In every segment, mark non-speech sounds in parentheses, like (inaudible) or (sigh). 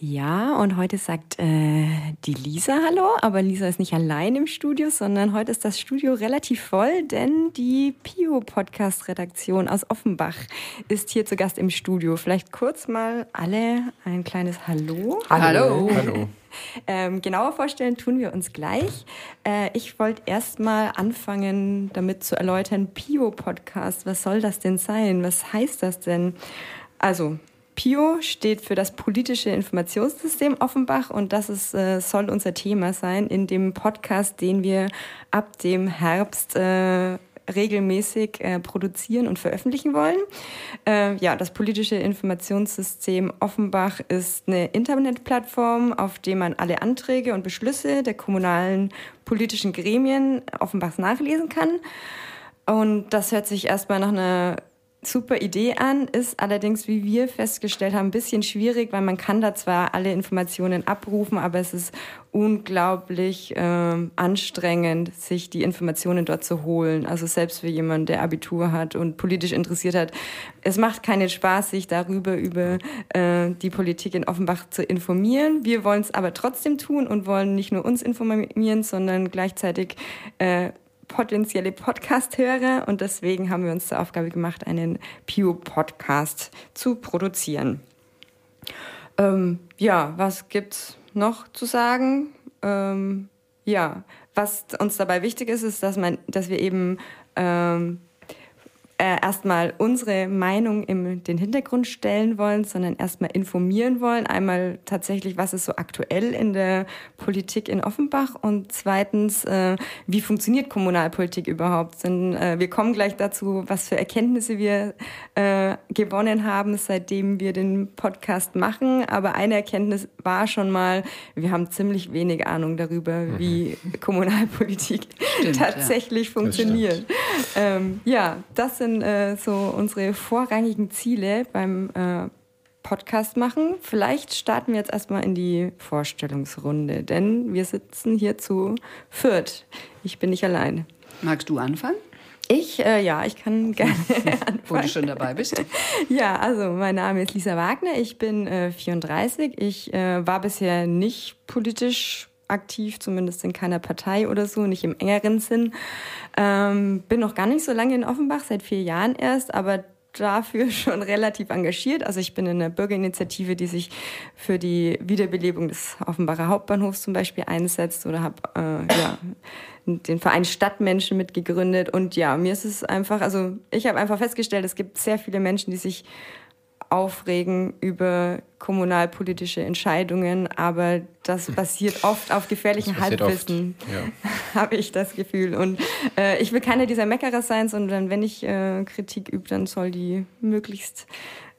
Ja, und heute sagt äh, die Lisa Hallo, aber Lisa ist nicht allein im Studio, sondern heute ist das Studio relativ voll, denn die Pio-Podcast-Redaktion aus Offenbach ist hier zu Gast im Studio. Vielleicht kurz mal alle ein kleines Hallo. Hallo. Hallo. Ähm, genauer vorstellen tun wir uns gleich. Äh, ich wollte erst mal anfangen, damit zu erläutern, Pio-Podcast, was soll das denn sein? Was heißt das denn? Also, PIO steht für das politische Informationssystem Offenbach und das ist, äh, soll unser Thema sein in dem Podcast, den wir ab dem Herbst äh, regelmäßig äh, produzieren und veröffentlichen wollen. Ja, das politische Informationssystem Offenbach ist eine Internetplattform, auf der man alle Anträge und Beschlüsse der kommunalen politischen Gremien Offenbachs nachlesen kann. Und das hört sich erstmal nach einer super Idee an, ist allerdings, wie wir festgestellt haben, ein bisschen schwierig, weil man kann da zwar alle Informationen abrufen, aber es ist unglaublich äh, anstrengend, sich die Informationen dort zu holen. Also selbst für jemanden, der Abitur hat und politisch interessiert hat, es macht keinen Spaß, sich darüber über äh, die Politik in Offenbach zu informieren. Wir wollen es aber trotzdem tun und wollen nicht nur uns informieren, sondern gleichzeitig äh, potenzielle Podcast-Hörer und deswegen haben wir uns zur Aufgabe gemacht, einen Pew-Podcast zu produzieren. Ähm, ja, was gibt's noch zu sagen? Ähm, ja, was uns dabei wichtig ist, ist, dass man, dass wir eben ähm, äh, erstmal unsere Meinung in den Hintergrund stellen wollen, sondern erstmal informieren wollen. Einmal tatsächlich, was ist so aktuell in der Politik in Offenbach und zweitens, äh, wie funktioniert Kommunalpolitik überhaupt? Denn äh, wir kommen gleich dazu, was für Erkenntnisse wir äh, gewonnen haben, seitdem wir den Podcast machen. Aber eine Erkenntnis war schon mal, wir haben ziemlich wenig Ahnung darüber, mhm. wie Kommunalpolitik Stimmt, tatsächlich ja. funktioniert. Ähm, ja, das sind sind äh, so unsere vorrangigen Ziele beim äh, Podcast machen. Vielleicht starten wir jetzt erstmal in die Vorstellungsrunde, denn wir sitzen hier zu viert. Ich bin nicht allein. Magst du anfangen? Ich, äh, ja, ich kann (laughs) gerne anfangen. Wo du schon dabei bist. (laughs) Ja, also mein Name ist Lisa Wagner, ich bin äh, 34. Ich äh, war bisher nicht politisch aktiv, zumindest in keiner Partei oder so, nicht im engeren Sinn. Ähm, bin noch gar nicht so lange in Offenbach, seit vier Jahren erst, aber dafür (laughs) schon relativ engagiert. Also ich bin in einer Bürgerinitiative, die sich für die Wiederbelebung des Offenbacher Hauptbahnhofs zum Beispiel einsetzt oder habe äh, ja, den Verein Stadtmenschen mitgegründet. Und ja, mir ist es einfach, also ich habe einfach festgestellt, es gibt sehr viele Menschen, die sich aufregen über kommunalpolitische Entscheidungen, aber das (laughs) basiert oft auf gefährlichen Halbwissen, ja. (laughs) habe ich das Gefühl. Und äh, ich will keiner dieser Meckerer sein, sondern wenn ich äh, Kritik übe, dann soll die möglichst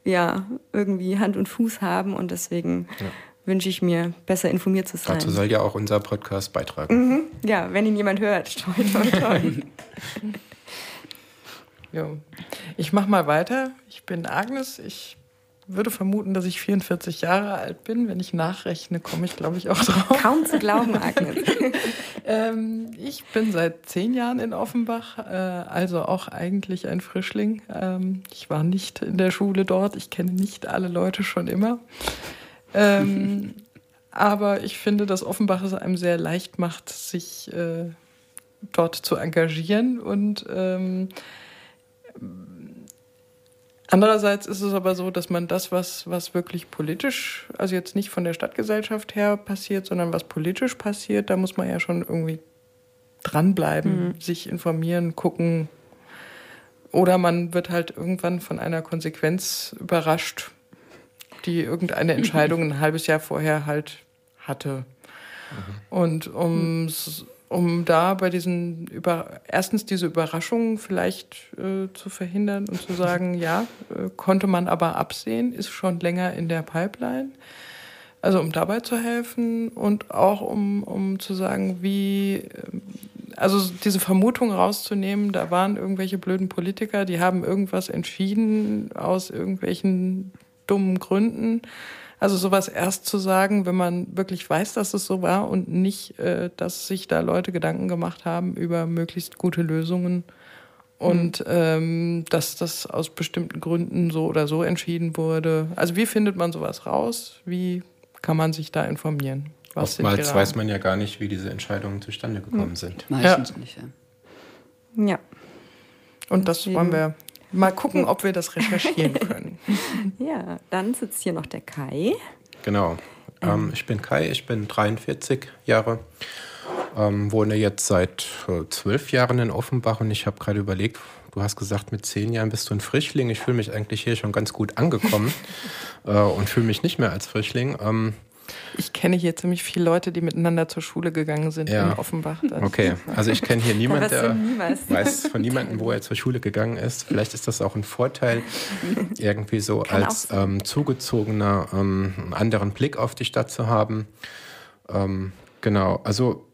ja irgendwie Hand und Fuß haben und deswegen ja. wünsche ich mir, besser informiert zu sein. Dazu soll ja auch unser Podcast beitragen. Mhm. Ja, wenn ihn jemand hört. (laughs) Toi, toi, toi. Jo. Ich mache mal weiter. Ich bin Agnes. Ich würde vermuten, dass ich 44 Jahre alt bin. Wenn ich nachrechne, komme ich, glaube ich, auch drauf. Kaum zu glauben, Agnes. (laughs) ähm, ich bin seit zehn Jahren in Offenbach, äh, also auch eigentlich ein Frischling. Ähm, ich war nicht in der Schule dort. Ich kenne nicht alle Leute schon immer. Ähm, (laughs) aber ich finde, dass Offenbach es einem sehr leicht macht, sich äh, dort zu engagieren und ähm, Andererseits ist es aber so, dass man das, was, was wirklich politisch, also jetzt nicht von der Stadtgesellschaft her passiert, sondern was politisch passiert, da muss man ja schon irgendwie dranbleiben, mhm. sich informieren, gucken. Oder man wird halt irgendwann von einer Konsequenz überrascht, die irgendeine Entscheidung (laughs) ein halbes Jahr vorher halt hatte. Mhm. Und um mhm um da bei diesen über erstens diese Überraschungen vielleicht äh, zu verhindern und zu sagen, (laughs) ja, äh, konnte man aber absehen, ist schon länger in der Pipeline. Also um dabei zu helfen und auch um, um zu sagen, wie, äh, also diese Vermutung rauszunehmen, da waren irgendwelche blöden Politiker, die haben irgendwas entschieden aus irgendwelchen dummen Gründen also sowas erst zu sagen, wenn man wirklich weiß, dass es so war und nicht, äh, dass sich da Leute Gedanken gemacht haben über möglichst gute Lösungen und mhm. ähm, dass das aus bestimmten Gründen so oder so entschieden wurde. Also wie findet man sowas raus? Wie kann man sich da informieren. Was Oftmals weiß man ja gar nicht, wie diese Entscheidungen zustande gekommen sind. Meistens ja. nicht, ja. Ja. Und das wollen wir mal gucken, ob wir das recherchieren (laughs) können. ja, dann sitzt hier noch der Kai. Genau. Ähm, ich bin Kai, ich bin 43 Jahre, ähm, wohne jetzt seit äh, zwölf Jahren in Offenbach und ich habe gerade überlegt, du hast gesagt, mit zehn Jahren bist du ein Frischling. Ich fühle mich eigentlich hier schon ganz gut angekommen (laughs) äh, und fühle mich nicht mehr als Frischling. Ähm, ich kenne hier ziemlich viele Leute, die miteinander zur Schule gegangen sind ja. in Offenbach. Okay, (laughs) also ich kenne hier niemanden, der (laughs) weiß von niemandem, wo er zur Schule gegangen ist. Vielleicht ist das auch ein Vorteil, (laughs) irgendwie so Kann als ähm, Zugezogener ähm, einen anderen Blick auf die Stadt zu haben. Ähm, genau, also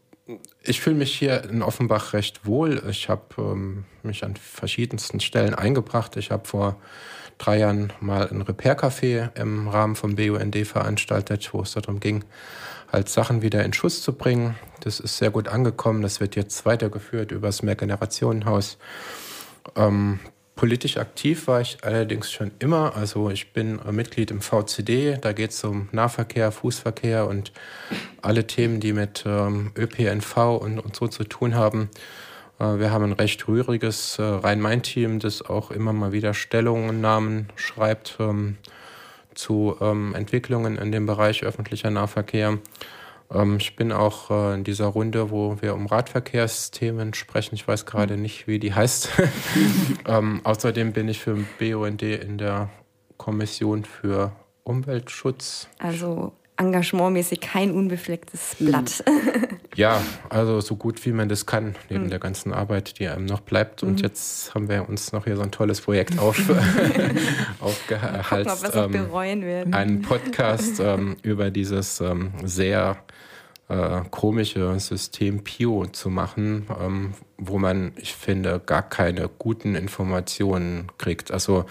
ich fühle mich hier in Offenbach recht wohl. Ich habe ähm, mich an verschiedensten Stellen eingebracht. Ich habe vor drei Jahren mal ein Repair-Café im Rahmen vom BUND veranstaltet, wo es darum ging, halt Sachen wieder in Schuss zu bringen. Das ist sehr gut angekommen. Das wird jetzt weitergeführt über das Mehrgenerationenhaus. Ähm, politisch aktiv war ich allerdings schon immer. Also ich bin Mitglied im VCD. Da geht es um Nahverkehr, Fußverkehr und alle Themen, die mit ähm, ÖPNV und, und so zu tun haben. Äh, wir haben ein recht rühriges äh, Rhein-Main-Team, das auch immer mal wieder Stellungnahmen schreibt ähm, zu ähm, Entwicklungen in dem Bereich öffentlicher Nahverkehr. Ähm, ich bin auch äh, in dieser Runde, wo wir um Radverkehrsthemen sprechen. Ich weiß gerade nicht, wie die heißt. (laughs) außerdem bin ich für BUND in der Kommission für Umweltschutz. Also engagementmäßig kein unbeflecktes Blatt. (laughs) Ja, also so gut wie man das kann, neben mhm. der ganzen Arbeit, die einem noch bleibt. Und mhm. jetzt haben wir uns noch hier so ein tolles Projekt auf, (laughs) (laughs) aufgehalten. Ähm, bereuen werden. Einen Podcast ähm, über dieses ähm, sehr äh, komische System Pio zu machen, ähm, wo man, ich finde, gar keine guten Informationen kriegt. Also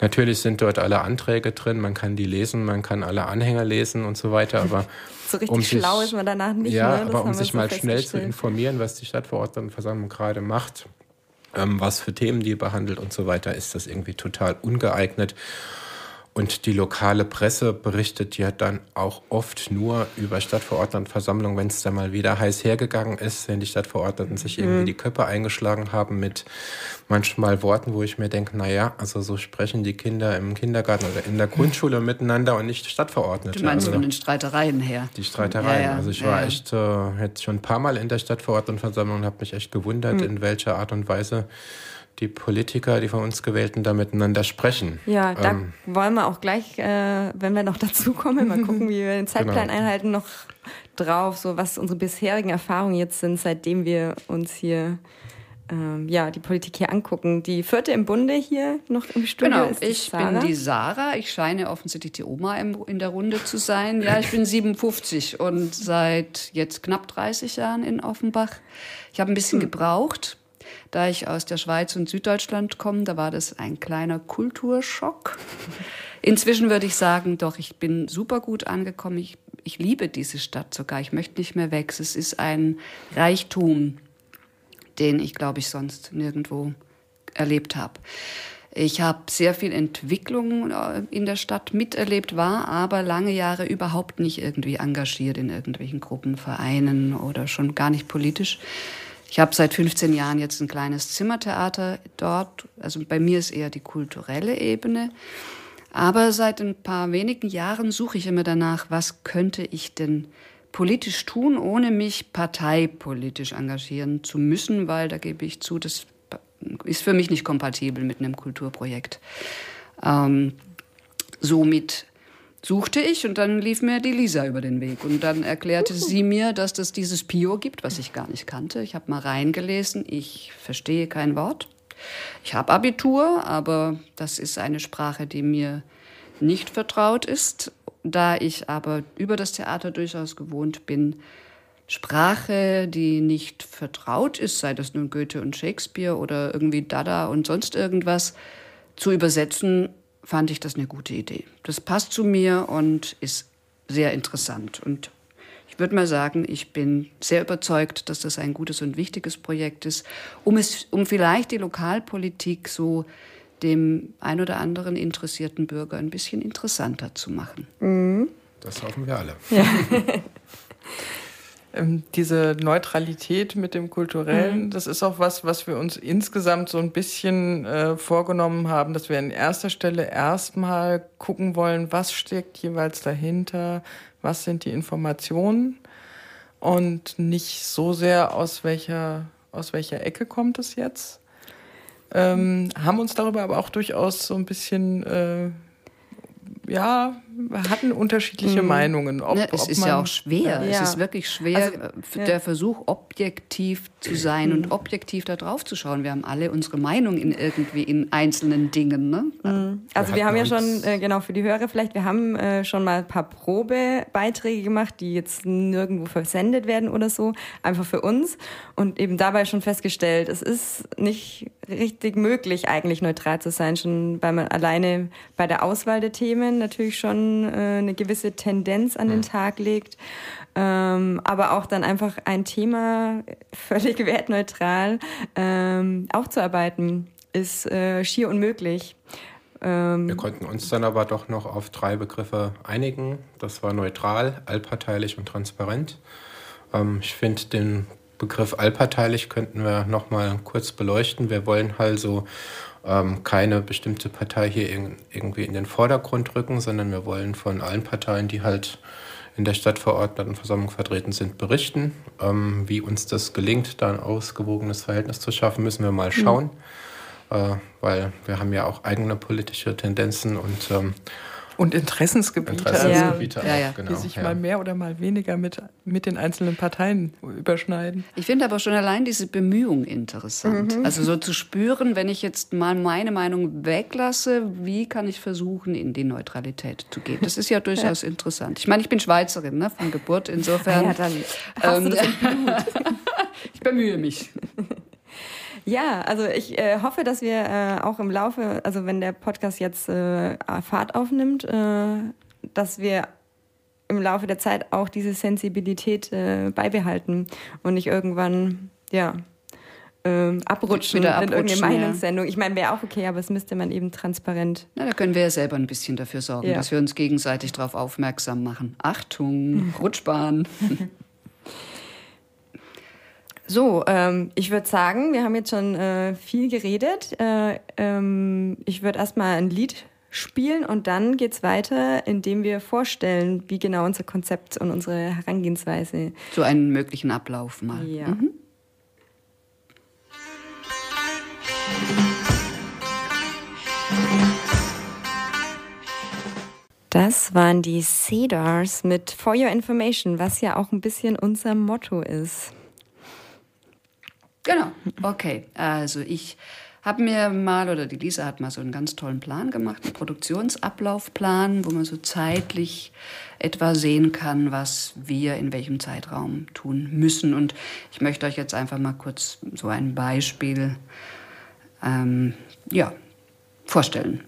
natürlich sind dort alle Anträge drin, man kann die lesen, man kann alle Anhänger lesen und so weiter, aber (laughs) so richtig um schlau sich, ist man danach nicht. Ja, ne? aber um sich so mal schnell zu informieren, was die Stadtverordnetenversammlung gerade macht, ähm, was für Themen die behandelt und so weiter, ist das irgendwie total ungeeignet. Und die lokale Presse berichtet ja dann auch oft nur über Stadtverordnetenversammlungen, wenn es da mal wieder heiß hergegangen ist, wenn die Stadtverordneten sich irgendwie mhm. die Köpfe eingeschlagen haben mit manchmal Worten, wo ich mir denke, naja, also so sprechen die Kinder im Kindergarten oder in der Grundschule miteinander und nicht Stadtverordnete. Du meinst also, von den Streitereien her? Die Streitereien. Ja, ja. Also ich war ja, echt äh, jetzt schon ein paar Mal in der Stadtverordnetenversammlung und habe mich echt gewundert, mhm. in welcher Art und Weise die Politiker, die von uns Gewählten, da miteinander sprechen. Ja, da ähm, wollen wir auch gleich, äh, wenn wir noch dazu kommen, mal gucken, wie wir den (laughs) Zeitplan genau. einhalten, noch drauf, so was unsere bisherigen Erfahrungen jetzt sind, seitdem wir uns hier ähm, ja, die Politik hier angucken. Die vierte im Bunde hier noch im Studio genau, ist ich Sarah. bin die Sarah. Ich scheine offensichtlich die Oma in der Runde zu sein. Ja, ich bin 57 und seit jetzt knapp 30 Jahren in Offenbach. Ich habe ein bisschen hm. gebraucht, da ich aus der Schweiz und Süddeutschland komme, da war das ein kleiner Kulturschock. (laughs) Inzwischen würde ich sagen, doch, ich bin super gut angekommen. Ich, ich liebe diese Stadt sogar. Ich möchte nicht mehr weg. Es ist ein Reichtum, den ich, glaube ich, sonst nirgendwo erlebt habe. Ich habe sehr viel Entwicklung äh, in der Stadt miterlebt, war aber lange Jahre überhaupt nicht irgendwie engagiert in irgendwelchen Gruppen, Vereinen oder schon gar nicht politisch. Ich habe seit 15 Jahren jetzt ein kleines Zimmertheater dort. Also bei mir ist eher die kulturelle Ebene. Aber seit ein paar wenigen Jahren suche ich immer danach, was könnte ich denn politisch tun, ohne mich parteipolitisch engagieren zu müssen, weil da gebe ich zu, das ist für mich nicht kompatibel mit einem Kulturprojekt. Ähm, somit suchte ich und dann lief mir die Lisa über den Weg. Und dann erklärte sie mir, dass es dieses Pio gibt, was ich gar nicht kannte. Ich habe mal reingelesen, ich verstehe kein Wort. Ich habe Abitur, aber das ist eine Sprache, die mir nicht vertraut ist. Da ich aber über das Theater durchaus gewohnt bin, Sprache, die nicht vertraut ist, sei das nun Goethe und Shakespeare oder irgendwie Dada und sonst irgendwas, zu übersetzen, fand ich das eine gute Idee. Das passt zu mir und ist sehr interessant. Und ich würde mal sagen, ich bin sehr überzeugt, dass das ein gutes und wichtiges Projekt ist, um es, um vielleicht die Lokalpolitik so dem ein oder anderen interessierten Bürger ein bisschen interessanter zu machen. Mhm. Das hoffen wir alle. Ja. (laughs) (laughs) ähm, diese Neutralität mit dem Kulturellen, mhm. das ist auch was, was wir uns insgesamt so ein bisschen äh, vorgenommen haben, dass wir an erster Stelle erstmal gucken wollen, was steckt jeweils dahinter, was sind die Informationen und nicht so sehr aus welcher, aus welcher Ecke kommt es jetzt. Ähm, haben uns darüber aber auch durchaus so ein bisschen äh, ja, wir hatten unterschiedliche mhm. Meinungen. Ob, ne, es ist man, ja auch schwer. Ja. Es ist wirklich schwer, also, äh, der ja. Versuch, objektiv zu sein mhm. und objektiv da drauf zu schauen. Wir haben alle unsere Meinung in irgendwie in einzelnen Dingen. Ne? Mhm. Also wir, wir haben ja schon, äh, genau für die Hörer vielleicht, wir haben äh, schon mal ein paar Probebeiträge gemacht, die jetzt nirgendwo versendet werden oder so, einfach für uns. Und eben dabei schon festgestellt, es ist nicht richtig möglich, eigentlich neutral zu sein, schon weil man alleine bei der Auswahl der Themen natürlich schon äh, eine gewisse Tendenz an den mhm. Tag legt. Ähm, aber auch dann einfach ein Thema (laughs) völlig wertneutral ähm, aufzuarbeiten, ist äh, schier unmöglich. Ähm, Wir konnten uns dann aber doch noch auf drei Begriffe einigen. Das war neutral, allparteilich und transparent. Ähm, ich finde den Begriff allparteilich könnten wir noch mal kurz beleuchten. Wir wollen also ähm, keine bestimmte Partei hier in, irgendwie in den Vordergrund rücken, sondern wir wollen von allen Parteien, die halt in der Stadtverordnetenversammlung vertreten sind, berichten. Ähm, wie uns das gelingt, da ein ausgewogenes Verhältnis zu schaffen, müssen wir mal mhm. schauen, mhm. äh, weil wir haben ja auch eigene politische Tendenzen und ähm, und Interessensgebiete, Interessensgebiete also, ja. Ja, genau, die sich ja. mal mehr oder mal weniger mit, mit den einzelnen Parteien überschneiden. Ich finde aber schon allein diese Bemühung interessant. Mhm. Also so zu spüren, wenn ich jetzt mal meine Meinung weglasse, wie kann ich versuchen, in die Neutralität zu gehen? Das ist ja (laughs) durchaus interessant. Ich meine, ich bin Schweizerin ne, von Geburt, insofern. Ja, dann ähm, (laughs) ich bemühe mich. Ja, also ich äh, hoffe, dass wir äh, auch im Laufe, also wenn der Podcast jetzt äh, Fahrt aufnimmt, äh, dass wir im Laufe der Zeit auch diese Sensibilität äh, beibehalten und nicht irgendwann, ja, ähm, abrutschen, Wieder abrutschen in irgendeine Meinungssendung. Ja. Ich meine, wäre auch okay, aber es müsste man eben transparent. Na, da können wir ja selber ein bisschen dafür sorgen, ja. dass wir uns gegenseitig darauf aufmerksam machen. Achtung, (laughs) Rutschbahn. So, ähm, ich würde sagen, wir haben jetzt schon äh, viel geredet. Äh, ähm, ich würde erstmal ein Lied spielen und dann geht's weiter, indem wir vorstellen, wie genau unser Konzept und unsere Herangehensweise. So einen möglichen Ablauf mal. Ja. Mhm. Das waren die Cedars mit For Your Information, was ja auch ein bisschen unser Motto ist. Genau, okay. Also ich habe mir mal, oder die Lisa hat mal so einen ganz tollen Plan gemacht, einen Produktionsablaufplan, wo man so zeitlich etwa sehen kann, was wir in welchem Zeitraum tun müssen. Und ich möchte euch jetzt einfach mal kurz so ein Beispiel ähm, ja, vorstellen.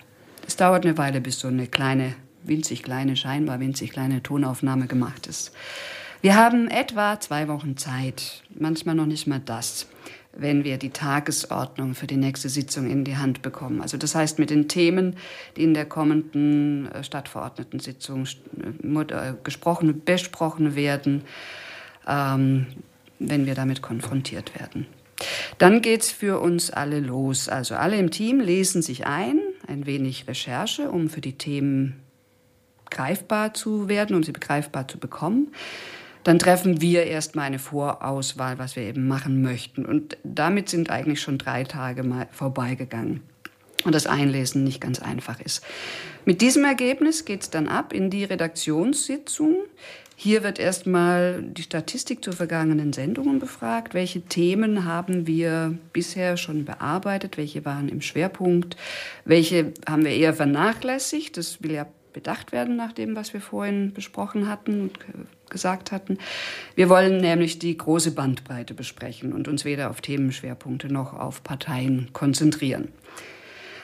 Es dauert eine Weile, bis so eine kleine, winzig kleine, scheinbar winzig kleine Tonaufnahme gemacht ist. Wir haben etwa zwei Wochen Zeit, manchmal noch nicht mal das, wenn wir die Tagesordnung für die nächste Sitzung in die Hand bekommen. Also das heißt mit den Themen, die in der kommenden äh, Stadtverordnetensitzung äh, äh, gesprochen, besprochen werden, ähm, wenn wir damit konfrontiert werden. Dann geht's für uns alle los. Also alle im Team lesen sich ein, ein wenig Recherche, um für die Themen greifbar zu werden, um sie begreifbar zu bekommen dann treffen wir erstmal eine Vorauswahl, was wir eben machen möchten. Und damit sind eigentlich schon drei Tage mal vorbeigegangen. Und das Einlesen nicht ganz einfach ist. Mit diesem Ergebnis geht es dann ab in die Redaktionssitzung. Hier wird erstmal die Statistik zu vergangenen Sendungen befragt. Welche Themen haben wir bisher schon bearbeitet? Welche waren im Schwerpunkt? Welche haben wir eher vernachlässigt? Das will ja bedacht werden nach dem, was wir vorhin besprochen hatten gesagt hatten. Wir wollen nämlich die große Bandbreite besprechen und uns weder auf Themenschwerpunkte noch auf Parteien konzentrieren.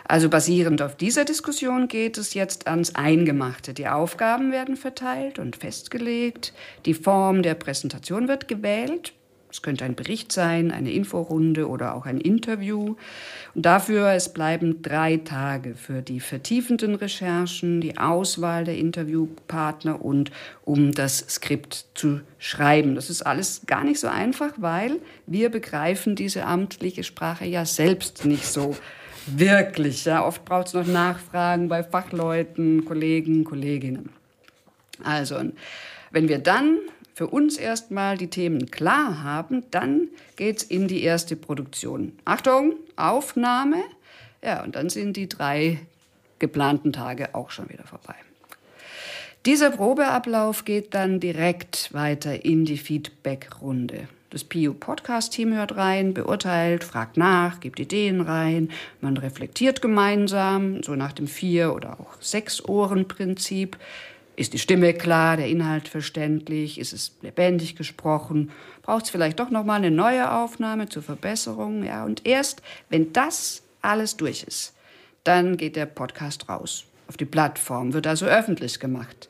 Also basierend auf dieser Diskussion geht es jetzt ans Eingemachte. Die Aufgaben werden verteilt und festgelegt, die Form der Präsentation wird gewählt. Es könnte ein Bericht sein, eine Inforunde oder auch ein Interview. Und dafür, es bleiben drei Tage für die vertiefenden Recherchen, die Auswahl der Interviewpartner und um das Skript zu schreiben. Das ist alles gar nicht so einfach, weil wir begreifen diese amtliche Sprache ja selbst nicht so wirklich. Ja, oft braucht es noch Nachfragen bei Fachleuten, Kollegen, Kolleginnen. Also, wenn wir dann für uns erstmal die Themen klar haben, dann geht's in die erste Produktion. Achtung, Aufnahme. Ja, und dann sind die drei geplanten Tage auch schon wieder vorbei. Dieser Probeablauf geht dann direkt weiter in die Feedback-Runde. Das PU-Podcast-Team hört rein, beurteilt, fragt nach, gibt Ideen rein. Man reflektiert gemeinsam, so nach dem Vier- oder auch Sechs-Ohren-Prinzip. Ist die Stimme klar, der Inhalt verständlich, ist es lebendig gesprochen? Braucht es vielleicht doch noch mal eine neue Aufnahme zur Verbesserung? Ja, und erst wenn das alles durch ist, dann geht der Podcast raus auf die Plattform, wird also öffentlich gemacht.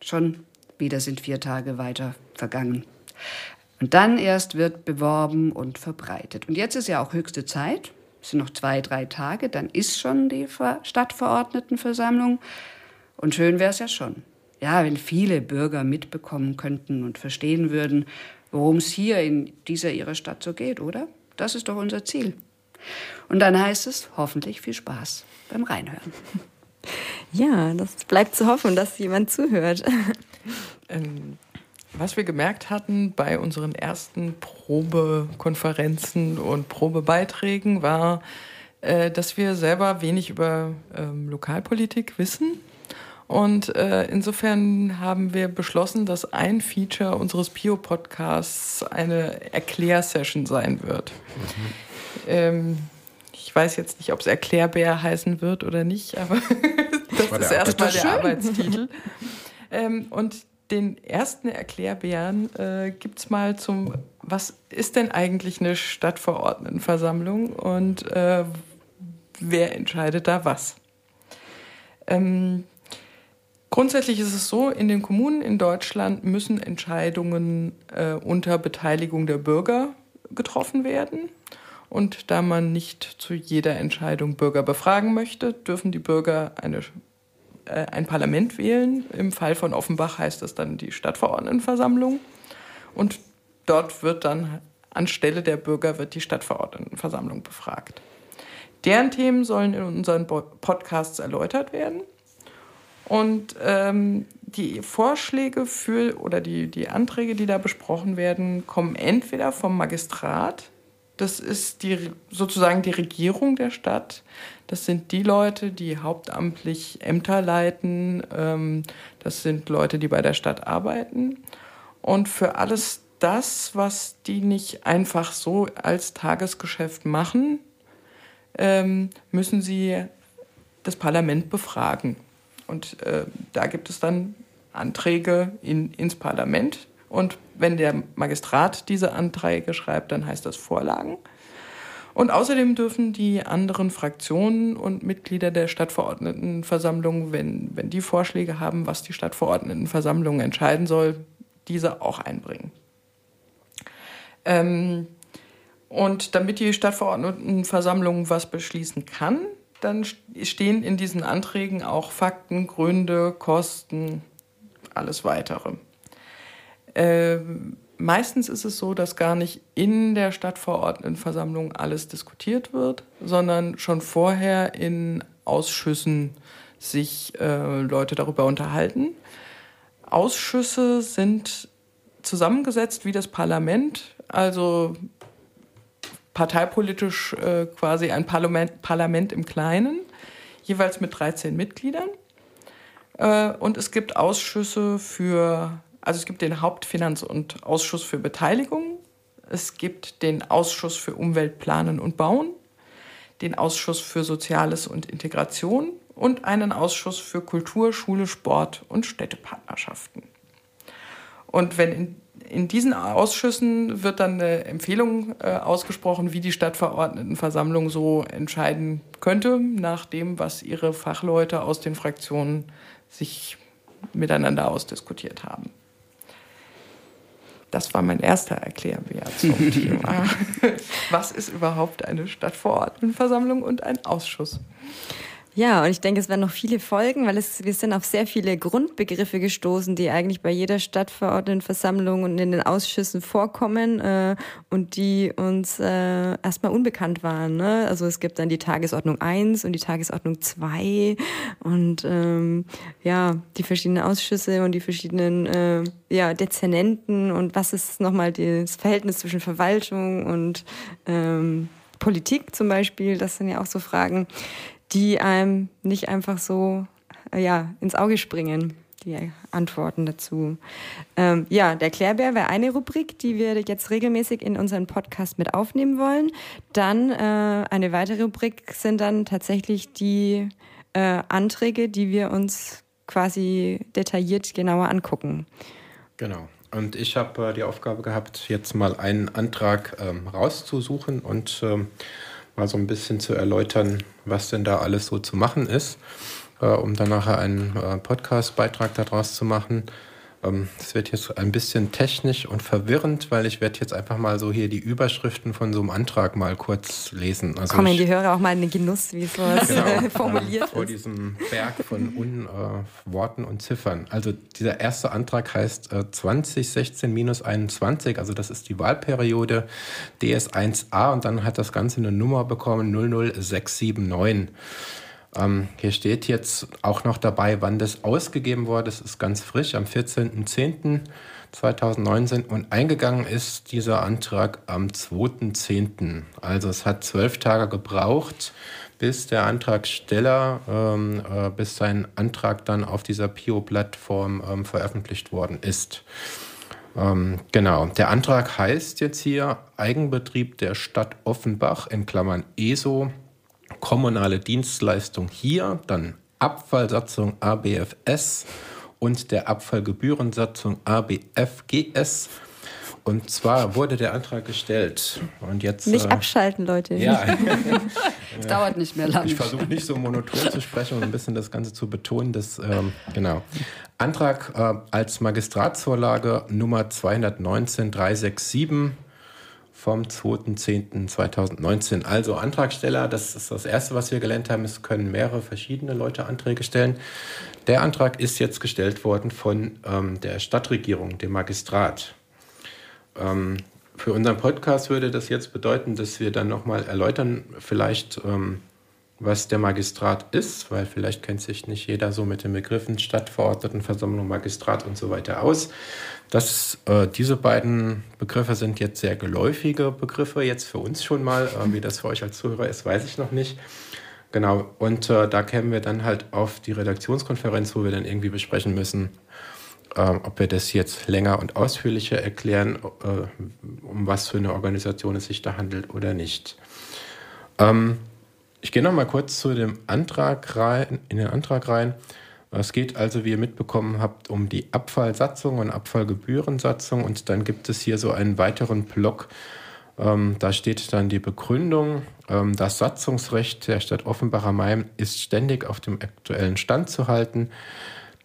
Schon wieder sind vier Tage weiter vergangen. Und dann erst wird beworben und verbreitet. Und jetzt ist ja auch höchste Zeit. Es sind noch zwei, drei Tage, dann ist schon die Stadtverordnetenversammlung. Und schön wäre es ja schon, ja, wenn viele Bürger mitbekommen könnten und verstehen würden, worum es hier in dieser ihrer Stadt so geht, oder? Das ist doch unser Ziel. Und dann heißt es hoffentlich viel Spaß beim Reinhören. (laughs) Ja, das bleibt zu hoffen, dass jemand zuhört. (laughs) Ähm, was wir gemerkt hatten bei unseren ersten Probekonferenzen und Probebeiträgen war, äh, dass wir selber wenig über ähm, Lokalpolitik wissen und äh, insofern haben wir beschlossen, dass ein Feature unseres Pio-Podcasts eine Erklärsession sein wird. Mhm. Ähm, ich weiß jetzt nicht, ob es Erklärbär heißen wird oder nicht, aber (laughs) das ist erstmal der Arbeitstitel. Ähm, und den ersten Erklärbären äh, gibt es mal zum, was ist denn eigentlich eine Stadtverordnetenversammlung und äh, wer entscheidet da was? Ähm, Grundsätzlich ist es so, in den Kommunen in Deutschland müssen Entscheidungen äh, unter Beteiligung der Bürger getroffen werden. Und da man nicht zu jeder Entscheidung Bürger befragen möchte, dürfen die Bürger eine, äh, ein Parlament wählen. Im Fall von Offenbach heißt das dann die Stadtverordnetenversammlung. Und dort wird dann anstelle der Bürger wird die Stadtverordnetenversammlung befragt. Deren Themen sollen in unseren Podcasts erläutert werden. Und ähm, die Vorschläge für oder die, die Anträge, die da besprochen werden, kommen entweder vom Magistrat, das ist die, sozusagen die Regierung der Stadt. Das sind die Leute, die hauptamtlich Ämter leiten. Ähm, das sind Leute, die bei der Stadt arbeiten. Und für alles das, was die nicht einfach so als Tagesgeschäft machen, ähm, müssen sie das Parlament befragen. Und äh, da gibt es dann Anträge in, ins Parlament. Und wenn der Magistrat diese Anträge schreibt, dann heißt das Vorlagen. Und außerdem dürfen die anderen Fraktionen und Mitglieder der Stadtverordnetenversammlung, wenn, wenn die Vorschläge haben, was die Stadtverordnetenversammlung entscheiden soll, diese auch einbringen. Ähm, und damit die Stadtverordnetenversammlung was beschließen kann, dann stehen in diesen Anträgen auch Fakten, Gründe, Kosten, alles weitere. Äh, meistens ist es so, dass gar nicht in der Stadtverordnetenversammlung alles diskutiert wird, sondern schon vorher in Ausschüssen sich äh, Leute darüber unterhalten. Ausschüsse sind zusammengesetzt wie das Parlament, also parteipolitisch äh, quasi ein Parlament, Parlament im Kleinen, jeweils mit 13 Mitgliedern. Äh, und es gibt Ausschüsse für, also es gibt den Hauptfinanz- und Ausschuss für Beteiligung, es gibt den Ausschuss für Umwelt, Planen und Bauen, den Ausschuss für Soziales und Integration und einen Ausschuss für Kultur, Schule, Sport und Städtepartnerschaften. Und wenn in in diesen Ausschüssen wird dann eine Empfehlung äh, ausgesprochen, wie die Stadtverordnetenversammlung so entscheiden könnte, nach dem, was ihre Fachleute aus den Fraktionen sich miteinander ausdiskutiert haben. das war mein erster Erklärbär zum (laughs) Thema. Was ist überhaupt eine Stadtverordnetenversammlung und ein Ausschuss? Ja, und ich denke, es werden noch viele Folgen, weil es, wir sind auf sehr viele Grundbegriffe gestoßen, die eigentlich bei jeder Stadtverordnetenversammlung und in den Ausschüssen vorkommen äh, und die uns äh, erstmal unbekannt waren. Ne? Also es gibt dann die Tagesordnung 1 und die Tagesordnung 2 und ähm, ja, die verschiedenen Ausschüsse und die verschiedenen äh, ja, Dezernenten und was ist nochmal das Verhältnis zwischen Verwaltung und ähm, Politik zum Beispiel, das sind ja auch so Fragen, die einem nicht einfach so äh, ja, ins Auge springen, die Antworten dazu. Ähm, ja, der Klärbär wäre eine Rubrik, die wir jetzt regelmäßig in unseren Podcast mit aufnehmen wollen. Dann äh, eine weitere Rubrik sind dann tatsächlich die äh, Anträge, die wir uns quasi detailliert genauer angucken. Genau. Und ich habe äh, die Aufgabe gehabt, jetzt mal einen Antrag ähm, rauszusuchen und ähm, mal so ein bisschen zu erläutern, was denn da alles so zu machen ist, äh, um dann nachher einen äh, Podcast-Beitrag daraus zu machen. Ähm, das wird jetzt ein bisschen technisch und verwirrend, weil ich werde jetzt einfach mal so hier die Überschriften von so einem Antrag mal kurz lesen. Also Kommen die Hörer auch mal in den Genuss, wie sowas genau, (laughs) formuliert Vor diesem Berg von Un, äh, Worten und Ziffern. Also dieser erste Antrag heißt äh, 2016-21, also das ist die Wahlperiode DS1a und dann hat das Ganze eine Nummer bekommen 00679. Ähm, hier steht jetzt auch noch dabei, wann das ausgegeben wurde. Das ist ganz frisch, am 14.10.2019 und eingegangen ist dieser Antrag am 2.10. Also es hat zwölf Tage gebraucht, bis der Antragsteller, ähm, äh, bis sein Antrag dann auf dieser PIO-Plattform ähm, veröffentlicht worden ist. Ähm, genau, der Antrag heißt jetzt hier Eigenbetrieb der Stadt Offenbach in Klammern ESO kommunale Dienstleistung hier, dann Abfallsatzung ABFS und der Abfallgebührensatzung ABFGS. Und zwar wurde der Antrag gestellt. Und jetzt, nicht äh, abschalten, Leute. Ja. (laughs) Es dauert nicht mehr lange. Ich versuche nicht so monoton zu sprechen und ein bisschen das Ganze zu betonen. Dass, ähm, genau. Antrag äh, als Magistratsvorlage Nummer 219 367 vom 2.10.2019. Also Antragsteller, das ist das Erste, was wir gelernt haben, es können mehrere verschiedene Leute Anträge stellen. Der Antrag ist jetzt gestellt worden von ähm, der Stadtregierung, dem Magistrat. Ähm, für unseren Podcast würde das jetzt bedeuten, dass wir dann nochmal erläutern, vielleicht, ähm, was der Magistrat ist, weil vielleicht kennt sich nicht jeder so mit den Begriffen Stadtverordnetenversammlung, Magistrat und so weiter aus. Das, äh, diese beiden Begriffe sind jetzt sehr geläufige Begriffe, jetzt für uns schon mal. Äh, wie das für euch als Zuhörer ist, weiß ich noch nicht. Genau, und äh, da kämen wir dann halt auf die Redaktionskonferenz, wo wir dann irgendwie besprechen müssen, ähm, ob wir das jetzt länger und ausführlicher erklären, äh, um was für eine Organisation es sich da handelt oder nicht. Ähm, ich gehe noch mal kurz zu dem Antrag rein, in den Antrag rein. Es geht also, wie ihr mitbekommen habt, um die Abfallsatzung und Abfallgebührensatzung. Und dann gibt es hier so einen weiteren Block. Ähm, da steht dann die Begründung. Ähm, das Satzungsrecht der Stadt Offenbach am Main ist ständig auf dem aktuellen Stand zu halten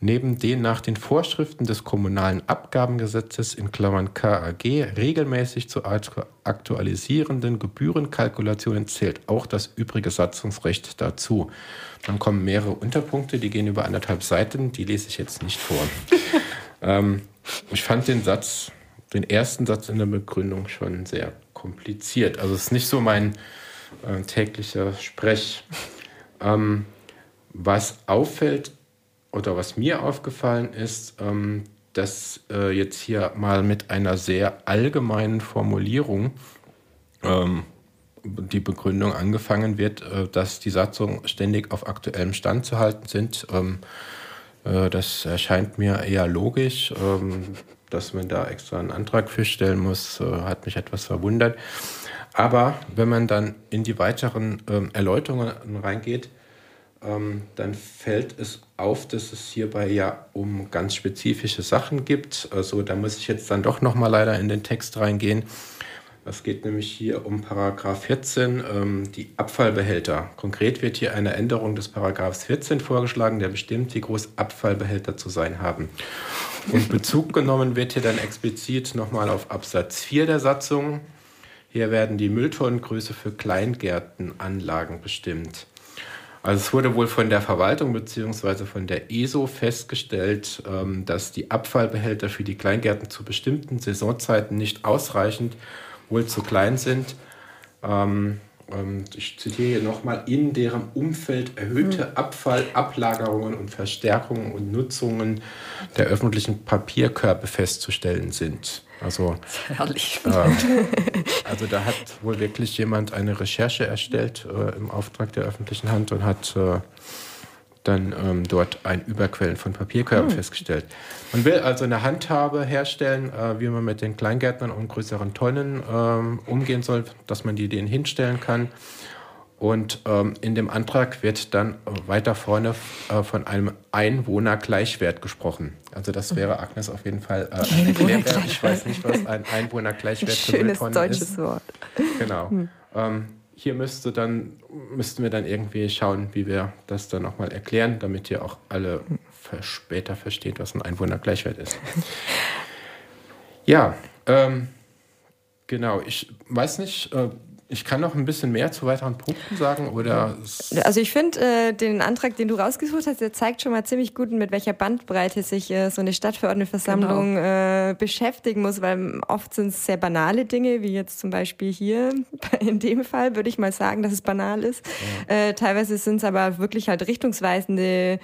neben den nach den Vorschriften des kommunalen Abgabengesetzes in Klammern KAG regelmäßig zu aktualisierenden Gebührenkalkulationen zählt auch das übrige Satzungsrecht dazu. Dann kommen mehrere Unterpunkte, die gehen über anderthalb Seiten, die lese ich jetzt nicht vor. (laughs) ähm, ich fand den Satz, den ersten Satz in der Begründung schon sehr kompliziert. Also es ist nicht so mein äh, täglicher Sprech. Ähm, was auffällt, oder was mir aufgefallen ist, ähm, dass äh, jetzt hier mal mit einer sehr allgemeinen Formulierung ähm, die Begründung angefangen wird, äh, dass die Satzungen ständig auf aktuellem Stand zu halten sind. Ähm, äh, das erscheint mir eher logisch. Ähm, dass man da extra einen Antrag für stellen muss, äh, hat mich etwas verwundert. Aber wenn man dann in die weiteren ähm, Erläuterungen reingeht, ähm, dann fällt es auf, dass es hierbei ja um ganz spezifische Sachen gibt. Also da muss ich jetzt dann doch noch mal leider in den Text reingehen. Es geht nämlich hier um Paragraph 14, ähm, die Abfallbehälter. Konkret wird hier eine Änderung des Paragraphs 14 vorgeschlagen, der bestimmt, wie groß Abfallbehälter zu sein haben. Und Bezug genommen wird hier dann explizit nochmal auf Absatz 4 der Satzung. Hier werden die Mülltonnengröße für Kleingärtenanlagen bestimmt. Also es wurde wohl von der Verwaltung bzw. von der ESO festgestellt, ähm, dass die Abfallbehälter für die Kleingärten zu bestimmten Saisonzeiten nicht ausreichend wohl zu klein sind. Ähm, ich zitiere hier nochmal, in deren Umfeld erhöhte hm. Abfallablagerungen und Verstärkungen und Nutzungen der öffentlichen Papierkörbe festzustellen sind. Also, Herrlich. Äh, also da hat wohl wirklich jemand eine Recherche erstellt äh, im Auftrag der öffentlichen Hand und hat äh, dann ähm, dort ein Überquellen von Papierkörben hm. festgestellt. Man will also eine Handhabe herstellen, äh, wie man mit den Kleingärtnern und größeren Tonnen ähm, umgehen soll, dass man die denen hinstellen kann. Und ähm, in dem Antrag wird dann weiter vorne äh, von einem Einwohnergleichwert gesprochen. Also das wäre Agnes auf jeden Fall äh, erklärbar. Ich weiß nicht, was ein Einwohnergleichwert für Schönes deutsches ist. Wort. Genau. Hm. Hier müsste dann, müssten wir dann irgendwie schauen, wie wir das dann nochmal erklären, damit ihr auch alle später versteht, was ein Einwohnergleichwert ist. (laughs) ja, ähm, genau. Ich weiß nicht, äh, ich kann noch ein bisschen mehr zu weiteren Punkten sagen oder. Also ich finde äh, den Antrag, den du rausgesucht hast, der zeigt schon mal ziemlich gut, mit welcher Bandbreite sich äh, so eine Stadtverordnetenversammlung genau. äh, beschäftigen muss, weil oft sind es sehr banale Dinge, wie jetzt zum Beispiel hier. (laughs) In dem Fall würde ich mal sagen, dass es banal ist. Ja. Äh, teilweise sind es aber wirklich halt richtungsweisende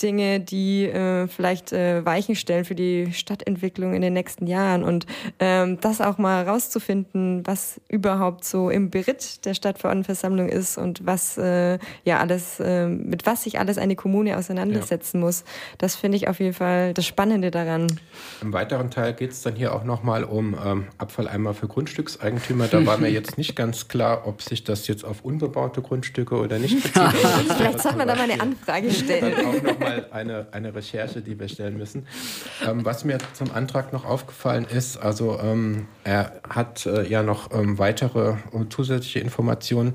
Dinge, die äh, vielleicht äh, Weichen stellen für die Stadtentwicklung in den nächsten Jahren. Und ähm, das auch mal rauszufinden, was überhaupt so im Beritt der Stadtverordnetenversammlung ist und was äh, ja alles, äh, mit was sich alles eine Kommune auseinandersetzen ja. muss, das finde ich auf jeden Fall das Spannende daran. Im weiteren Teil geht es dann hier auch nochmal um ähm, Abfalleimer für Grundstückseigentümer. Da war mir (laughs) jetzt nicht ganz klar, ob sich das jetzt auf unbebaute Grundstücke oder nicht bezieht. (laughs) Vielleicht soll man da mal eine Anfrage stellen nochmal eine, eine Recherche, die wir stellen müssen. Ähm, was mir zum Antrag noch aufgefallen ist, also ähm, er hat äh, ja noch ähm, weitere äh, zusätzliche Informationen.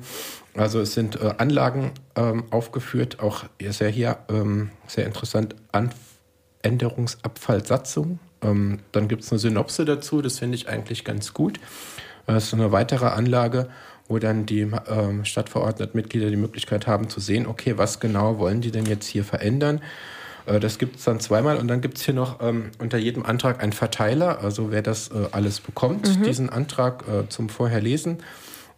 Also es sind äh, Anlagen ähm, aufgeführt, auch sehr hier ähm, sehr interessant, An Änderungsabfallsatzung. Ähm, dann gibt es eine Synopse dazu, das finde ich eigentlich ganz gut. Das ist eine weitere Anlage wo dann die äh, Stadtverordnetenmitglieder die Möglichkeit haben zu sehen, okay, was genau wollen die denn jetzt hier verändern. Äh, das gibt es dann zweimal und dann gibt es hier noch ähm, unter jedem Antrag einen Verteiler, also wer das äh, alles bekommt, mhm. diesen Antrag äh, zum Vorherlesen.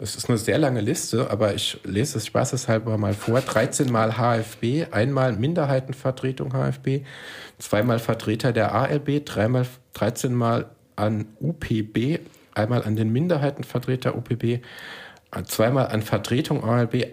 Es ist eine sehr lange Liste, aber ich lese es spaßeshalber mal vor. 13 Mal HFB, einmal Minderheitenvertretung HFB, zweimal Vertreter der ALB, dreimal, 13 Mal an UPB, einmal an den Minderheitenvertreter UPB, zweimal an Vertretung ALB,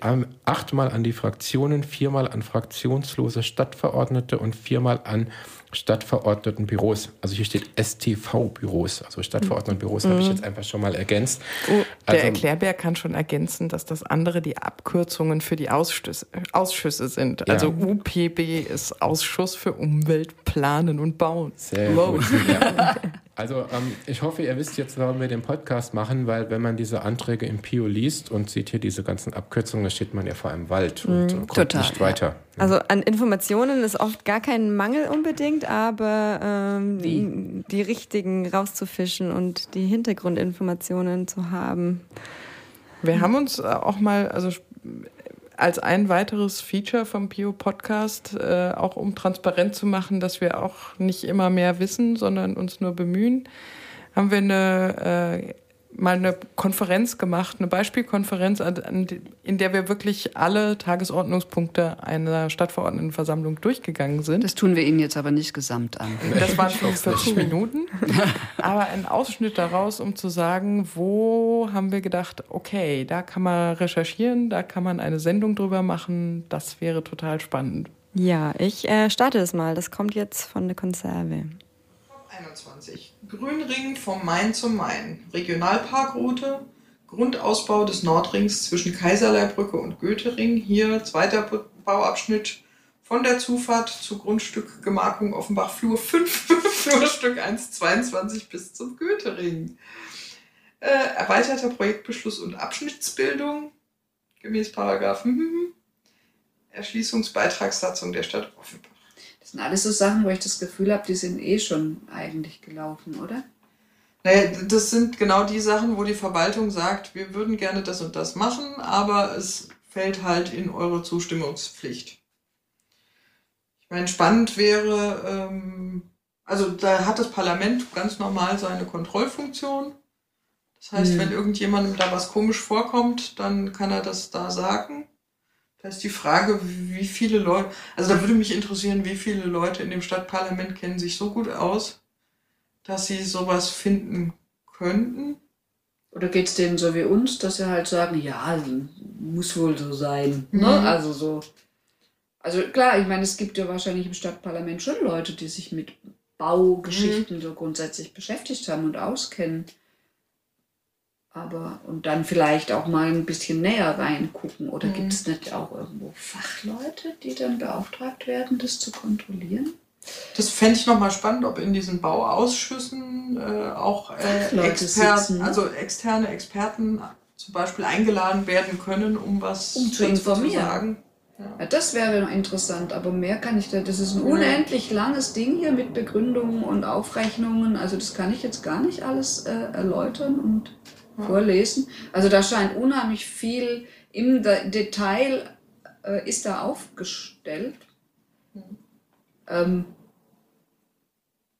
achtmal an die Fraktionen, viermal an fraktionslose Stadtverordnete und viermal an Stadtverordnetenbüros. Also hier steht STV-Büros, also Stadtverordnetenbüros mhm. habe ich jetzt einfach schon mal ergänzt. Oh, der also, Erklärbär kann schon ergänzen, dass das andere die Abkürzungen für die Ausschüsse, Ausschüsse sind. Also ja. UPB ist Ausschuss für Umwelt, Planen und Bauen. Sehr wow. gut. Ja. (laughs) Also ähm, ich hoffe, ihr wisst jetzt, warum wir den Podcast machen, weil wenn man diese Anträge im Pio liest und sieht hier diese ganzen Abkürzungen, da steht man ja vor einem Wald und mm, kommt total, nicht weiter. Ja. Also an Informationen ist oft gar kein Mangel unbedingt, aber ähm, die. die richtigen rauszufischen und die Hintergrundinformationen zu haben. Wir haben uns auch mal, also als ein weiteres Feature vom Pio Podcast, äh, auch um transparent zu machen, dass wir auch nicht immer mehr wissen, sondern uns nur bemühen, haben wir eine äh, mal eine Konferenz gemacht, eine Beispielkonferenz, in der wir wirklich alle Tagesordnungspunkte einer Stadtverordnetenversammlung durchgegangen sind. Das tun wir Ihnen jetzt aber nicht gesamt an. Das waren 45 Minuten, (laughs) aber ein Ausschnitt daraus, um zu sagen, wo haben wir gedacht, okay, da kann man recherchieren, da kann man eine Sendung drüber machen, das wäre total spannend. Ja, ich äh, starte es mal. Das kommt jetzt von der Konserve. 21. Grünring vom Main zum Main. Regionalparkroute. Grundausbau des Nordrings zwischen Kaiserleibrücke und Goethering. Hier zweiter Bauabschnitt von der Zufahrt zu Grundstück Gemarkung Offenbach Flur 5, (laughs) Flurstück 122 bis zum Goethering. Äh, erweiterter Projektbeschluss und Abschnittsbildung gemäß Paragraphen. Erschließungsbeitragssatzung der Stadt Offenbach. Das sind alles so Sachen, wo ich das Gefühl habe, die sind eh schon eigentlich gelaufen, oder? Naja, das sind genau die Sachen, wo die Verwaltung sagt, wir würden gerne das und das machen, aber es fällt halt in eure Zustimmungspflicht. Ich meine, spannend wäre, ähm, also da hat das Parlament ganz normal seine Kontrollfunktion. Das heißt, mhm. wenn irgendjemandem da was komisch vorkommt, dann kann er das da sagen. Da ist die Frage, wie viele Leute, also da würde mich interessieren, wie viele Leute in dem Stadtparlament kennen sich so gut aus, dass sie sowas finden könnten. Oder geht es denen so wie uns, dass sie halt sagen, ja, muss wohl so sein. Ne? Mhm. Ne? Also so. Also klar, ich meine, es gibt ja wahrscheinlich im Stadtparlament schon Leute, die sich mit Baugeschichten mhm. so grundsätzlich beschäftigt haben und auskennen. Aber und dann vielleicht auch mal ein bisschen näher reingucken. Oder mhm. gibt es nicht auch irgendwo Fachleute, die dann beauftragt werden, das zu kontrollieren? Das fände ich nochmal spannend, ob in diesen Bauausschüssen äh, auch äh, Experten, also externe Experten zum Beispiel eingeladen werden können, um was um zu informieren. Ja. ja. das wäre noch interessant, aber mehr kann ich da. Das ist ein unendlich langes Ding hier mit Begründungen und Aufrechnungen. Also das kann ich jetzt gar nicht alles äh, erläutern und. Vorlesen. Also da scheint unheimlich viel im Detail äh, ist da aufgestellt. Mhm. Ähm,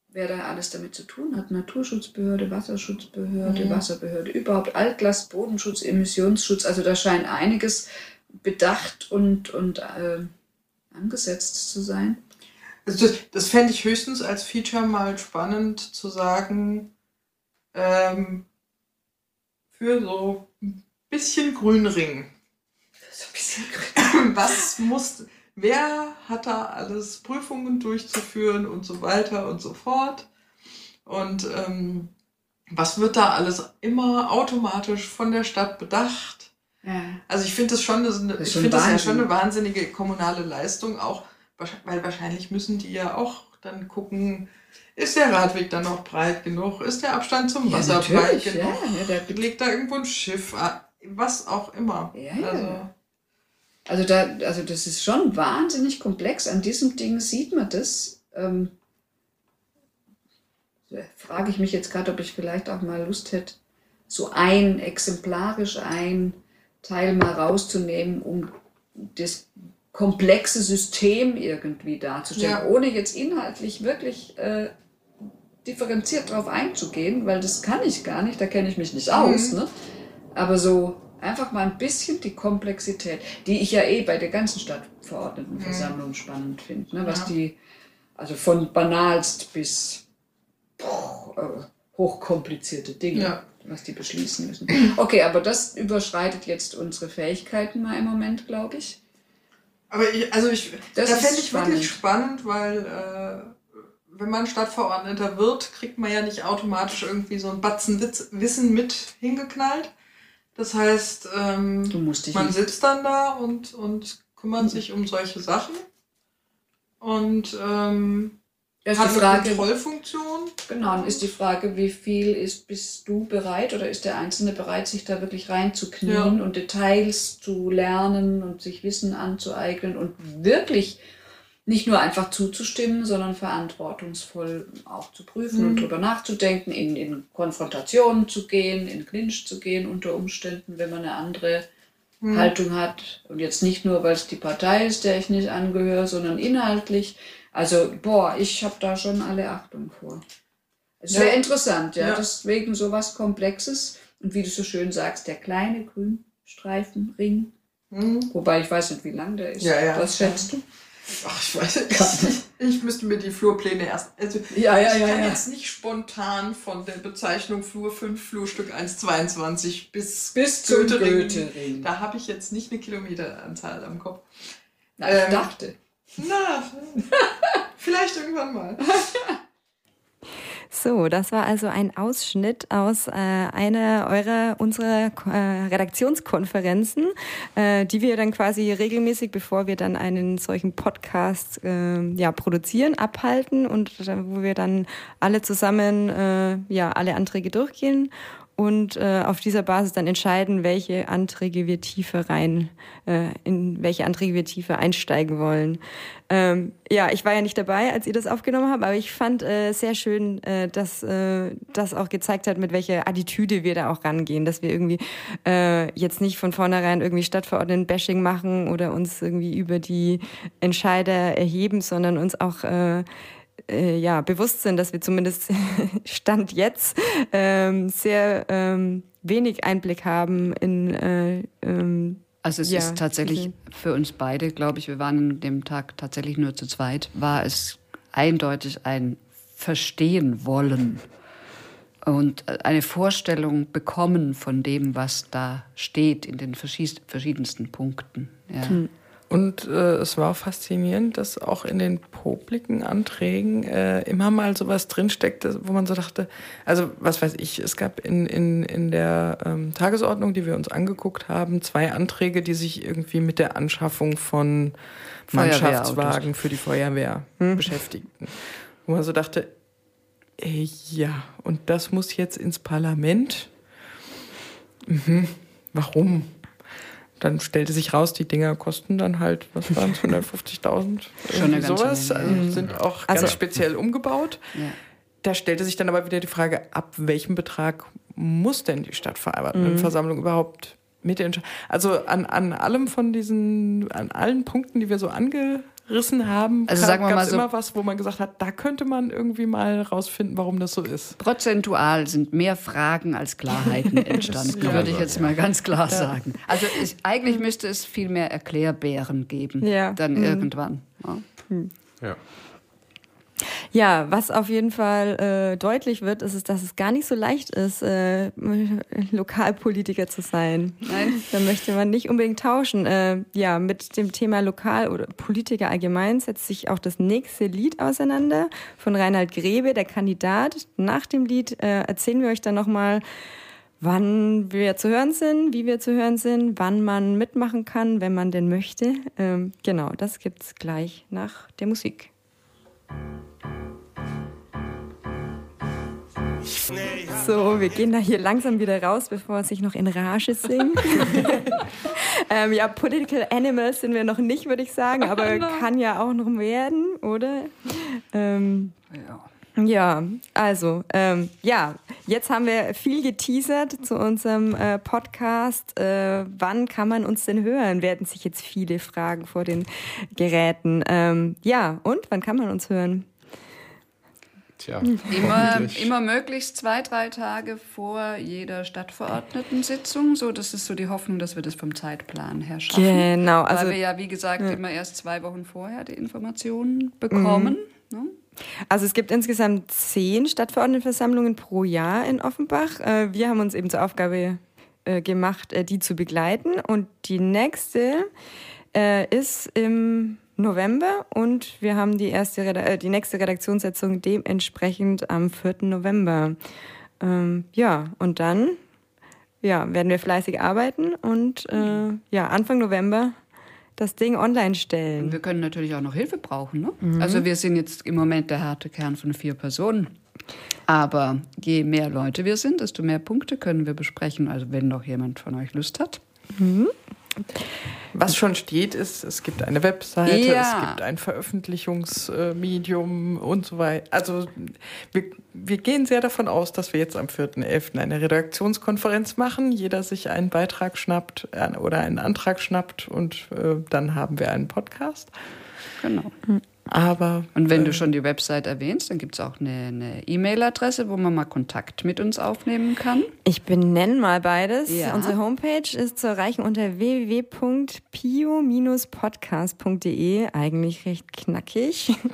wer da alles damit zu tun hat. Naturschutzbehörde, Wasserschutzbehörde, mhm. Wasserbehörde, überhaupt Altlast, Bodenschutz, Emissionsschutz. Also da scheint einiges bedacht und, und äh, angesetzt zu sein. Also das, das fände ich höchstens als Feature mal spannend zu sagen, ähm, für so ein bisschen Grünring. So ein bisschen Grün. (clears throat) Was muss, wer hat da alles Prüfungen durchzuführen und so weiter und so fort. Und ähm, was wird da alles immer automatisch von der Stadt bedacht? Ja. Also ich finde das schon, das eine, das ich finde das ja schon eine wahnsinnige kommunale Leistung, auch weil wahrscheinlich müssen die ja auch dann gucken, ist der Radweg dann noch breit genug? Ist der Abstand zum Wasser ja, breit genug? Ja, ja, Liegt da irgendwo ein Schiff? Was auch immer. Ja, also, also, da, also das ist schon wahnsinnig komplex. An diesem Ding sieht man das. Ähm, frage ich mich jetzt gerade, ob ich vielleicht auch mal Lust hätte, so ein, exemplarisch ein Teil mal rauszunehmen, um das komplexe System irgendwie darzustellen, ja. ohne jetzt inhaltlich wirklich äh, differenziert darauf einzugehen, weil das kann ich gar nicht, da kenne ich mich nicht aus. Mhm. Ne? Aber so Einfach mal ein bisschen die Komplexität, die ich ja eh bei der ganzen Stadtverordnetenversammlung mhm. spannend finde. Ne? Was ja. die, also von banalst bis boah, äh, hochkomplizierte Dinge, ja. was die beschließen müssen. Okay, aber das überschreitet jetzt unsere Fähigkeiten mal im Moment, glaube ich. Aber ich, also ich, das, das fände ich spannend. wirklich spannend, weil äh, wenn man Stadtverordneter wird, kriegt man ja nicht automatisch irgendwie so ein Batzen Wissen mit hingeknallt. Das heißt, ähm, man sitzt dann da und, und kümmert mhm. sich um solche Sachen und ähm, ist hat die Frage, eine Kontrollfunktion. Genau, dann ist die Frage, wie viel ist, bist du bereit oder ist der Einzelne bereit, sich da wirklich reinzuknien ja. und Details zu lernen und sich Wissen anzueignen und wirklich nicht nur einfach zuzustimmen, sondern verantwortungsvoll auch zu prüfen mhm. und drüber nachzudenken, in, in Konfrontationen zu gehen, in Clinch zu gehen unter Umständen, wenn man eine andere mhm. Haltung hat. Und jetzt nicht nur, weil es die Partei ist, der ich nicht angehöre, sondern inhaltlich. Also, boah, ich habe da schon alle Achtung vor. Es wäre ja. interessant, ja, ja. Deswegen so was Komplexes. Und wie du so schön sagst, der kleine Grünstreifenring. Mhm. Wobei ich weiß nicht, wie lang der ist. Ja, ja. Was schätzt du? Ach, ich weiß es nicht. Ich müsste mir die Flurpläne erst. Also ja, ja, ich ja, kann ja. jetzt nicht spontan von der Bezeichnung Flur 5, Flurstück 1,22 bis, bis zum Goethering. Goethering. Da habe ich jetzt nicht eine Kilometeranzahl am Kopf. Na, ich ähm, dachte. Na, (laughs) vielleicht irgendwann mal. So, das war also ein Ausschnitt aus äh, einer eurer unserer äh, Redaktionskonferenzen, äh, die wir dann quasi regelmäßig, bevor wir dann einen solchen Podcast äh, ja produzieren, abhalten und wo wir dann alle zusammen äh, ja alle Anträge durchgehen und äh, auf dieser Basis dann entscheiden, welche Anträge wir tiefer rein, äh, in welche Anträge wir tiefer einsteigen wollen. Ähm, ja, ich war ja nicht dabei, als ihr das aufgenommen habt, aber ich fand äh, sehr schön, äh, dass äh, das auch gezeigt hat, mit welcher Attitüde wir da auch rangehen, dass wir irgendwie äh, jetzt nicht von vornherein irgendwie Stadtverordneten-Bashing machen oder uns irgendwie über die Entscheider erheben, sondern uns auch äh, äh, ja, bewusst sind, dass wir zumindest (laughs) Stand jetzt ähm, sehr ähm, wenig Einblick haben in äh, ähm, also es ja, ist tatsächlich für uns beide, glaube ich, wir waren an dem Tag tatsächlich nur zu zweit, war es eindeutig ein Verstehen wollen und eine Vorstellung bekommen von dem, was da steht in den verschiedensten Punkten. Ja. Hm. Und äh, es war faszinierend, dass auch in den publiken Anträgen äh, immer mal sowas drinsteckte, wo man so dachte, also was weiß ich, es gab in, in, in der ähm, Tagesordnung, die wir uns angeguckt haben, zwei Anträge, die sich irgendwie mit der Anschaffung von Mannschaftswagen für die Feuerwehr hm. beschäftigten. Wo man so dachte, ey, ja, und das muss jetzt ins Parlament? Mhm. Warum? Dann stellte sich raus, die Dinger kosten dann halt, was waren es, 150.000? Schon eine sowas. Also mhm. sind auch ganz also, speziell umgebaut. Ja. Da stellte sich dann aber wieder die Frage, ab welchem Betrag muss denn die Stadtverordnetenversammlung mhm. überhaupt mit entscheiden? Also an, an allem von diesen, an allen Punkten, die wir so ange rissen haben, also sagen wir mal so, immer was, wo man gesagt hat, da könnte man irgendwie mal rausfinden, warum das so ist. Prozentual sind mehr Fragen als Klarheiten (laughs) entstanden, würde ich jetzt mal ganz klar ja. sagen. Also ich, eigentlich müsste es viel mehr Erklärbären geben, ja. dann mhm. irgendwann. Ja. Mhm. Ja. Was auf jeden Fall äh, deutlich wird, ist, ist, dass es gar nicht so leicht ist, äh, (laughs) Lokalpolitiker zu sein. Nein. Da möchte man nicht unbedingt tauschen. Äh, ja, mit dem Thema Lokal- oder Politiker allgemein setzt sich auch das nächste Lied auseinander von Reinhard Grebe, der Kandidat. Nach dem Lied äh, erzählen wir euch dann nochmal, wann wir zu hören sind, wie wir zu hören sind, wann man mitmachen kann, wenn man denn möchte. Ähm, genau, das gibt's gleich nach der Musik. So, wir gehen da hier langsam wieder raus, bevor es sich noch in Rage singt. (laughs) ähm, ja, Political Animals sind wir noch nicht, würde ich sagen, aber (laughs) kann ja auch noch werden, oder? Ähm, ja. Ja, also, ähm, ja, jetzt haben wir viel geteasert zu unserem äh, Podcast. Äh, wann kann man uns denn hören? Werden sich jetzt viele fragen vor den Geräten. Ähm, ja, und wann kann man uns hören? Tja, immer, immer möglichst zwei, drei Tage vor jeder Stadtverordnetensitzung. So, das ist so die Hoffnung, dass wir das vom Zeitplan her schaffen. Genau. Also, Weil wir ja, wie gesagt, ja. immer erst zwei Wochen vorher die Informationen bekommen. Mhm. Ne? Also es gibt insgesamt zehn Stadtverordnetenversammlungen pro Jahr in Offenbach. Äh, wir haben uns eben zur Aufgabe äh, gemacht, äh, die zu begleiten. Und die nächste ist im November und wir haben die, erste äh, die nächste Redaktionssitzung dementsprechend am 4. November. Ähm, ja, und dann ja, werden wir fleißig arbeiten und äh, ja, Anfang November das Ding online stellen. Und wir können natürlich auch noch Hilfe brauchen. Ne? Mhm. Also wir sind jetzt im Moment der harte Kern von vier Personen. Aber je mehr Leute wir sind, desto mehr Punkte können wir besprechen. Also wenn noch jemand von euch Lust hat. Mhm. Was schon steht, ist, es gibt eine Webseite, ja. es gibt ein Veröffentlichungsmedium und so weiter. Also wir, wir gehen sehr davon aus, dass wir jetzt am 4.11. eine Redaktionskonferenz machen, jeder sich einen Beitrag schnappt äh, oder einen Antrag schnappt und äh, dann haben wir einen Podcast. Genau. Hm. Aber, und wenn äh, du schon die Website erwähnst, dann gibt es auch eine E-Mail-Adresse, wo man mal Kontakt mit uns aufnehmen kann. Ich benenne mal beides. Ja. Unsere Homepage ist zu erreichen unter www.pio-podcast.de. Eigentlich recht knackig. (laughs)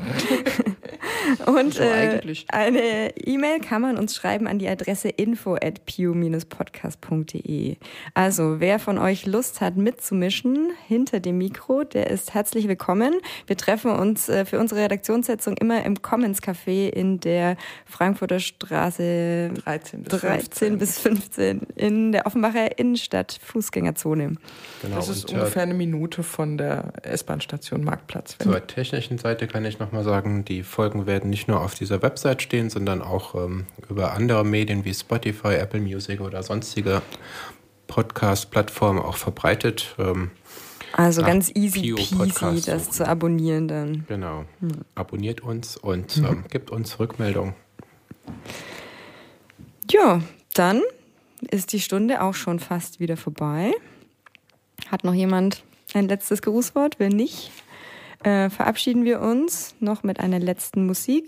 (laughs) und äh, eine E-Mail kann man uns schreiben an die Adresse info at pio-podcast.de. Also, wer von euch Lust hat mitzumischen hinter dem Mikro, der ist herzlich willkommen. Wir treffen uns äh, für unsere Redaktionssitzung immer im Commons Café in der Frankfurter Straße 13 bis 13 bis 15 in der Offenbacher Innenstadt Fußgängerzone. Genau, das ist ungefähr eine Minute von der S-Bahn-Station Marktplatz. Zur technischen Seite kann ich nochmal sagen, die Folgen werden nicht nur auf dieser Website stehen, sondern auch ähm, über andere Medien wie Spotify, Apple Music oder sonstige Podcast-Plattformen auch verbreitet. Ähm, also ganz easy peasy, das zu abonnieren dann. Genau. Hm. Abonniert uns und mhm. ähm, gibt uns Rückmeldung. Ja, dann ist die Stunde auch schon fast wieder vorbei. Hat noch jemand ein letztes Grußwort? Wenn nicht, äh, verabschieden wir uns noch mit einer letzten Musik.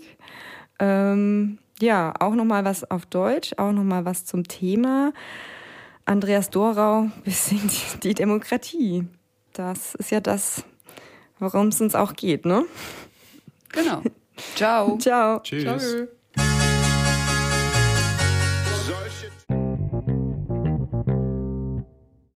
Ähm, ja, auch noch mal was auf Deutsch, auch noch mal was zum Thema. Andreas Dorau (laughs) besingt die Demokratie. Das ist ja das, worum es uns auch geht, ne? Genau. Ciao. (laughs) Ciao. Tschüss. Ciao.